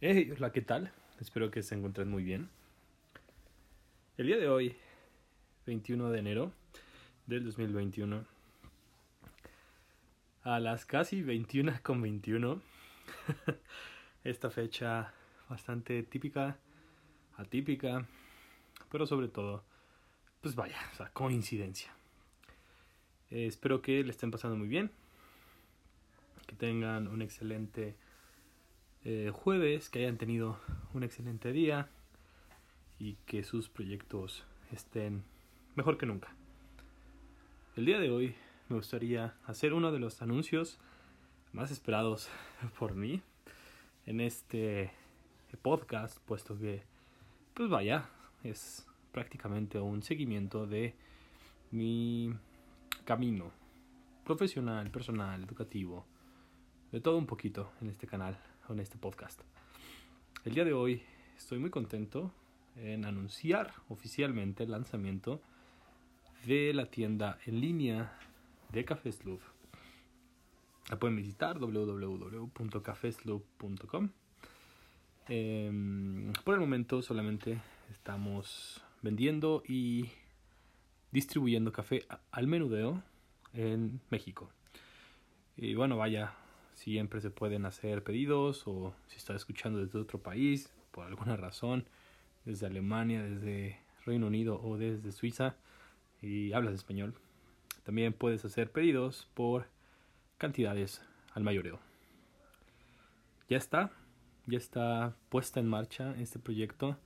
Hey, hola, ¿qué tal? Espero que se encuentren muy bien. El día de hoy, 21 de enero del 2021, a las casi 21 con 21, esta fecha bastante típica, atípica, pero sobre todo, pues vaya, o sea, coincidencia. Eh, espero que le estén pasando muy bien, que tengan un excelente eh, jueves, que hayan tenido un excelente día y que sus proyectos estén mejor que nunca. El día de hoy me gustaría hacer uno de los anuncios más esperados por mí en este podcast, puesto que, pues vaya, es prácticamente un seguimiento de mi camino profesional, personal, educativo, de todo un poquito en este canal en este podcast. El día de hoy estoy muy contento en anunciar oficialmente el lanzamiento de la tienda en línea de Café. La pueden visitar www.cafesloop.com. Eh, por el momento solamente estamos vendiendo y distribuyendo café al menudeo en México. Y bueno, vaya, siempre se pueden hacer pedidos o si estás escuchando desde otro país, por alguna razón, desde Alemania, desde Reino Unido o desde Suiza y hablas español, también puedes hacer pedidos por cantidades al mayoreo. Ya está, ya está puesta en marcha este proyecto.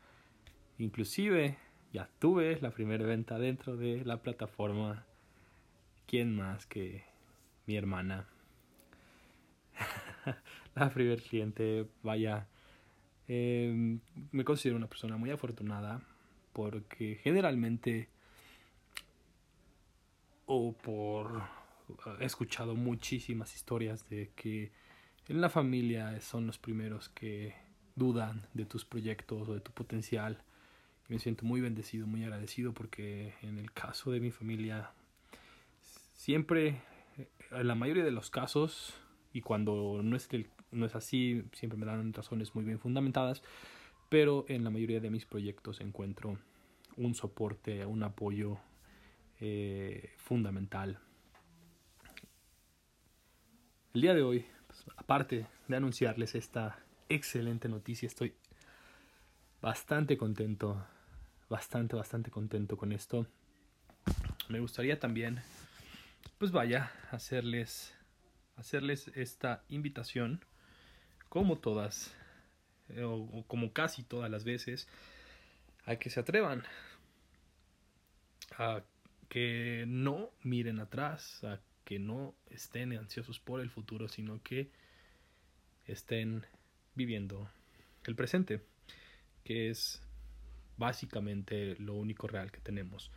Inclusive ya tuve la primera venta dentro de la plataforma. ¿Quién más que mi hermana? la primer cliente, vaya, eh, me considero una persona muy afortunada porque generalmente o por he escuchado muchísimas historias de que en la familia son los primeros que dudan de tus proyectos o de tu potencial. me siento muy bendecido, muy agradecido porque en el caso de mi familia siempre, en la mayoría de los casos, y cuando no es, no es así, siempre me dan razones muy bien fundamentadas, pero en la mayoría de mis proyectos encuentro un soporte, un apoyo eh, fundamental. El día de hoy, pues, aparte de anunciarles esta excelente noticia, estoy bastante contento, bastante, bastante contento con esto. Me gustaría también, pues vaya, hacerles hacerles esta invitación, como todas, eh, o, como casi todas las veces, a que se atrevan, a que no miren atrás, a que no estén ansiosos por el futuro, sino que estén viviendo el presente, que es básicamente lo único real que tenemos.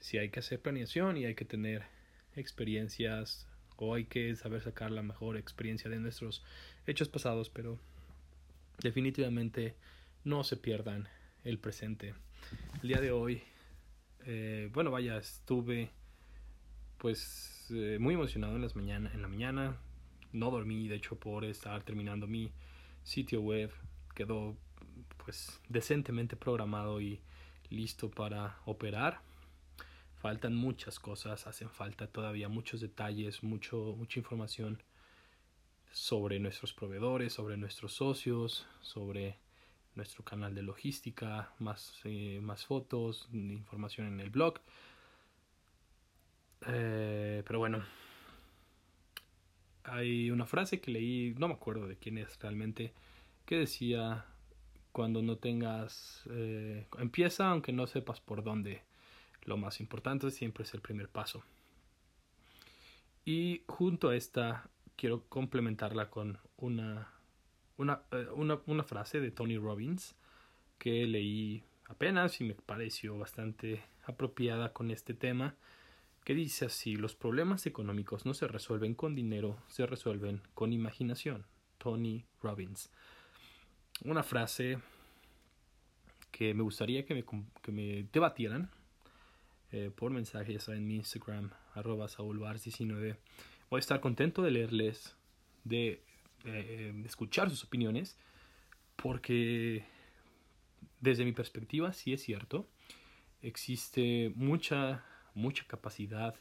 Si hay que hacer planeación y hay que tener experiencias o hay que saber sacar la mejor experiencia de nuestros hechos pasados, pero definitivamente no se pierdan el presente. El día de hoy, eh, bueno, vaya, estuve pues eh, muy emocionado en, las mañana, en la mañana. No dormí, de hecho, por estar terminando mi sitio web. Quedó pues decentemente programado y listo para operar faltan muchas cosas, hacen falta todavía muchos detalles, mucho, mucha información sobre nuestros proveedores, sobre nuestros socios, sobre nuestro canal de logística, más, eh, más fotos, información en el blog. Eh, pero bueno, hay una frase que leí, no me acuerdo de quién es realmente, que decía, cuando no tengas, eh, empieza aunque no sepas por dónde lo más importante siempre es el primer paso. Y junto a esta quiero complementarla con una, eh, una, una frase de Tony Robbins que leí apenas y me pareció bastante apropiada con este tema, que dice así, los problemas económicos no se resuelven con dinero, se resuelven con imaginación. Tony Robbins. Una frase que me gustaría que me, que me debatieran eh, por mensaje, ya saben, mi Instagram, arroba saulbars19. Voy a estar contento de leerles, de, eh, escuchar sus opiniones, porque desde mi perspectiva sí es cierto, existe mucha, mucha capacidad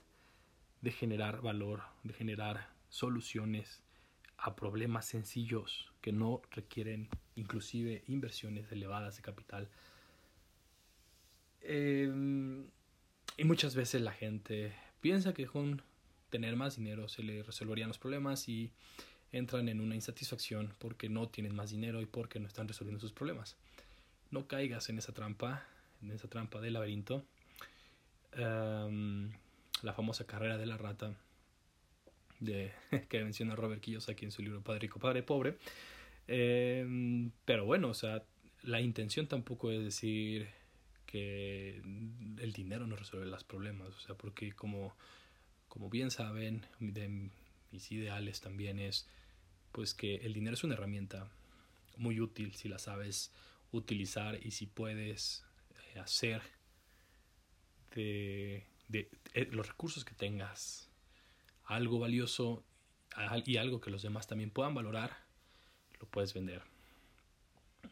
de generar valor, de generar soluciones a problemas sencillos que no requieren inclusive inversiones elevadas de capital. Em, y muchas veces la gente piensa que con tener más dinero se le resolverían los problemas y entran en una insatisfacción porque no tienen más dinero y porque no están resolviendo sus problemas. No caigas en esa trampa, en esa trampa del laberinto. Em, la famosa carrera de la rata de, que menciona Robert Kiyosaki en su libro Padre Rico, Padre Pobre. Em, pero bueno, o sea, la intención tampoco es decir que el dinero no resuelve los problemas, o sea, porque como, como bien saben, de mis ideales también es pues que el dinero es una herramienta muy útil si la sabes utilizar y si puedes eh, hacer de, de, eh, los recursos que tengas algo valioso y algo que los demás también puedan valorar, lo puedes vender.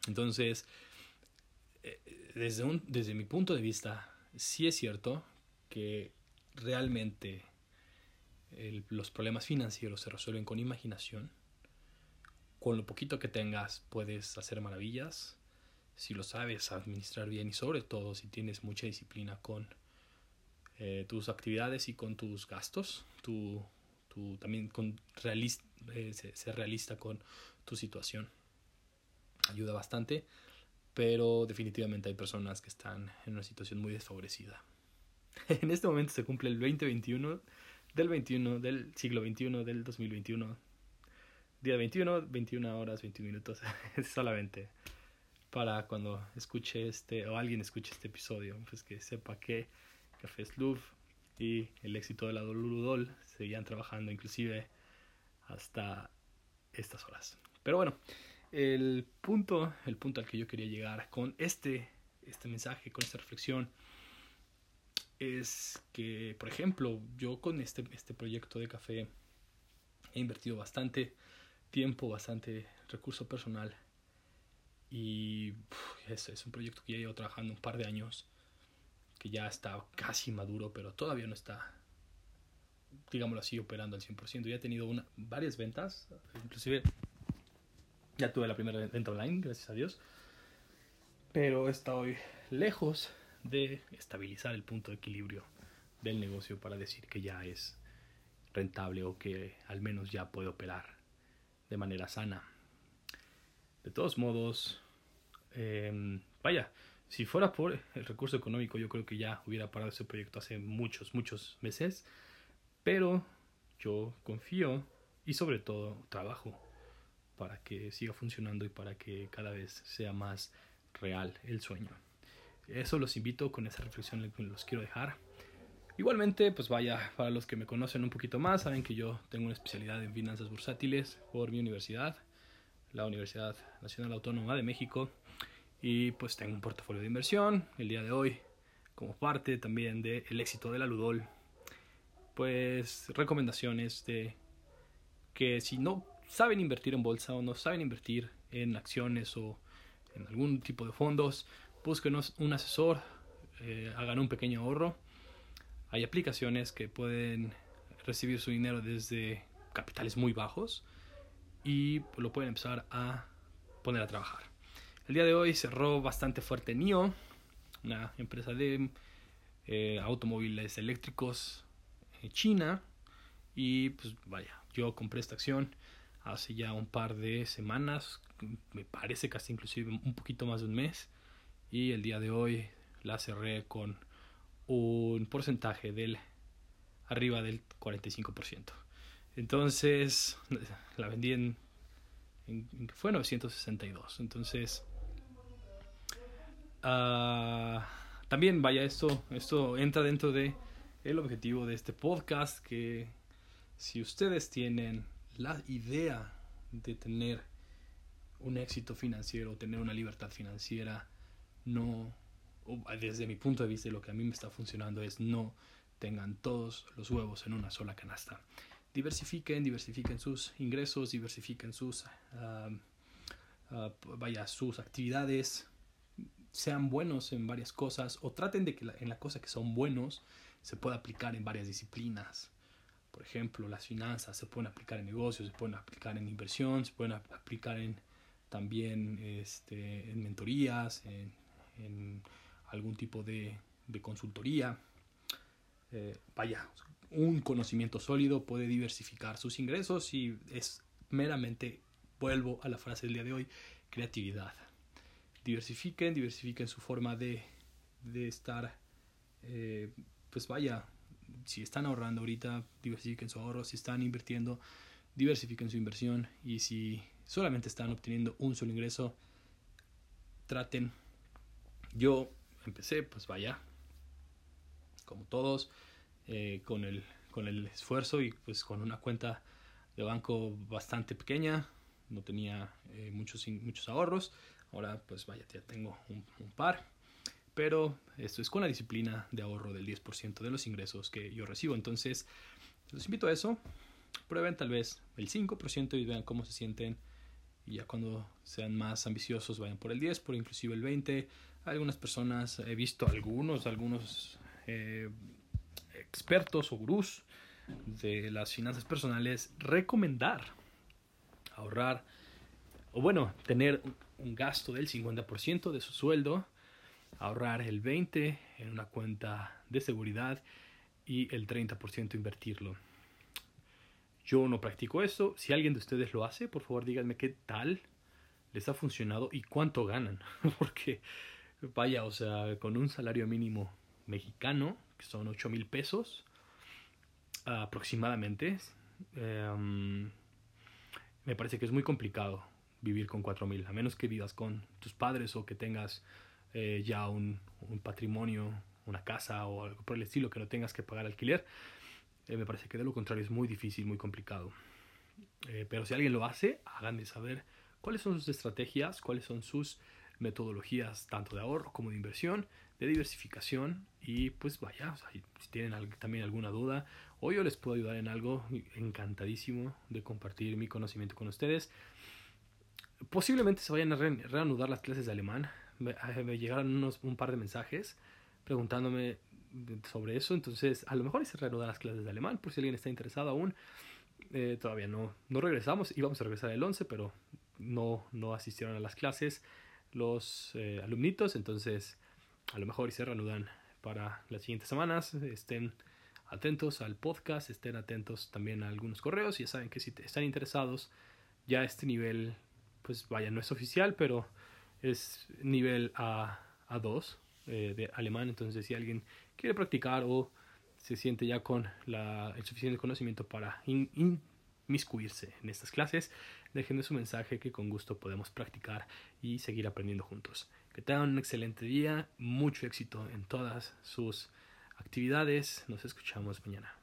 Entonces, eh, desde, un, desde mi punto de vista, sí es cierto que realmente los problemas financieros se resuelven con imaginación. Con lo poquito que tengas puedes hacer maravillas si lo sabes administrar bien y sobre todo si tienes mucha disciplina con eh, tus actividades y con tus gastos, tu, tu también con realista, eh, ser realista con tu situación. Ayuda bastante, pero definitivamente hay personas que están en una situación muy desfavorecida. en este momento se cumple el 2021 del 21 del siglo 21 del 2021. Día 21, 21 horas, 21 minutos. solamente para cuando escuche este o alguien escuche este episodio, pues que sepa que Café Slough y el éxito de la Dolurudol seguían trabajando inclusive hasta estas horas. Pero bueno, el punto, el punto al que yo quería llegar con este, este mensaje, con esta reflexión, es que, por ejemplo, yo con este, este proyecto de café he invertido bastante tiempo, bastante recurso personal y es, es un proyecto que ya llevo trabajando un par de años, que ya está casi maduro, pero todavía no está digámoslo así, operando al 100%. Ya he tenido una, varias ventas, inclusive ya tuve la primera venta online, gracias a Dios. Pero estoy lejos de estabilizar el punto de equilibrio del negocio para decir que ya es rentable o que al menos ya puede operar de manera sana. De todos modos, em, vaya, si fuera por el recurso económico, yo creo que ya hubiera parado ese proyecto hace muchos, muchos meses. Pero yo confío y sobre todo trabajo para que siga funcionando y para que cada vez sea más real el sueño. Eso los invito con esa reflexión que los quiero dejar. Igualmente, pues vaya, para los que me conocen un poquito más, saben que yo tengo una especialidad en finanzas bursátiles por mi universidad, la Universidad Nacional Autónoma de México, y pues tengo un portafolio de inversión el día de hoy como parte también del éxito de la Ludol pues recomendaciones de que si no saben invertir en bolsa o no saben invertir en acciones o en algún tipo de fondos, busquen un asesor, eh, hagan un pequeño ahorro. Hay aplicaciones que pueden recibir su dinero desde capitales muy bajos y lo pueden empezar a poner a trabajar. El día de hoy cerró bastante fuerte NIO, una empresa de eh, automóviles eléctricos China. Y pues vaya, yo compré esta acción hace ya un par de semanas, me parece casi inclusive un poquito más de un mes. Y el día de hoy la cerré con un porcentaje del arriba del 45%. Entonces la vendí en, fue 962. Entonces uh, también vaya esto esto entra dentro de el objetivo de este podcast, que si ustedes tienen la idea de tener un éxito financiero, tener una libertad financiera, no, desde mi punto de vista, lo que a mí me está funcionando es no tengan todos los huevos en una sola canasta. Diversifiquen, diversifiquen sus ingresos, diversifiquen sus ah, vaya, sus actividades sean buenos en varias cosas o traten de que en la cosa que son buenos se pueda aplicar en varias disciplinas. Por ejemplo, las finanzas se pueden aplicar en negocios, se pueden aplicar en inversión, se pueden aplicar en también este, en mentorías, en, algún tipo de, consultoría. Eh, vaya, un conocimiento sólido puede diversificar sus ingresos y es meramente, vuelvo a la frase del día de hoy, creatividad. Diversifiquen, diversifiquen su forma de, de estar, eh, pues vaya, si están ahorrando ahorita, diversifiquen su ahorro, si están invirtiendo, diversifiquen su inversión y si solamente están obteniendo un solo ingreso, traten. Yo empecé, pues vaya, como todos, eh, con, el, con el esfuerzo y pues con una cuenta de banco bastante pequeña, no tenía eh, muchos, muchos ahorros, ahora pues vaya, ya tengo un par pero esto es con la disciplina de ahorro del 10% de los ingresos que yo recibo. Entonces, los invito a eso. Prueben tal vez el 5% y vean cómo se sienten. Y ya cuando sean más ambiciosos, vayan por el 10, por inclusive el 20%. Algunas personas, he visto algunos, algunos eh, expertos o gurús de las finanzas personales recomendar ahorrar o bueno, tener un gasto del 50% de su sueldo ahorrar el 20% en una cuenta de seguridad y el 30% invertirlo. Yo no practico eso. Si alguien de ustedes lo hace, por favor díganme qué tal les ha funcionado y cuánto ganan. Porque, vaya, o sea, con un salario mínimo mexicano, que son 8 mil pesos aproximadamente, em, me parece que es muy complicado vivir con 4 mil, a menos que vivas con tus padres o que tengas eh, ya un, patrimonio, una casa o algo por el estilo que no tengas que pagar alquiler. Eh, me parece que de lo contrario es muy difícil, muy complicado. Eh, pero si alguien lo hace, háganme saber cuáles son sus estrategias, cuáles son sus metodologías tanto de ahorro como de inversión, de diversificación y pues vaya, si tienen también alguna duda o yo les puedo ayudar en algo, encantadísimo de compartir mi conocimiento con ustedes. Posiblemente se vayan a reanudar las clases de alemán me, llegaron unos, un par de mensajes preguntándome sobre eso. Entonces, a lo mejor se reanudan las clases de alemán, por si alguien está interesado aún. Eh, todavía no, no regresamos, íbamos a regresar el 11, pero no, no asistieron a las clases los eh, alumnitos. Entonces, a lo mejor se reanudan para las siguientes semanas. Estén atentos al podcast, estén atentos también a algunos correos. Ya saben que si están interesados, ya este nivel, pues vaya, no es oficial, pero es nivel A, A2 eh, de alemán, entonces si alguien quiere practicar o se siente ya con la, el suficiente conocimiento para inmiscuirse en estas clases, déjenme su mensaje que con gusto podemos practicar y seguir aprendiendo juntos. Que tengan un excelente día, mucho éxito en todas sus actividades, nos escuchamos mañana.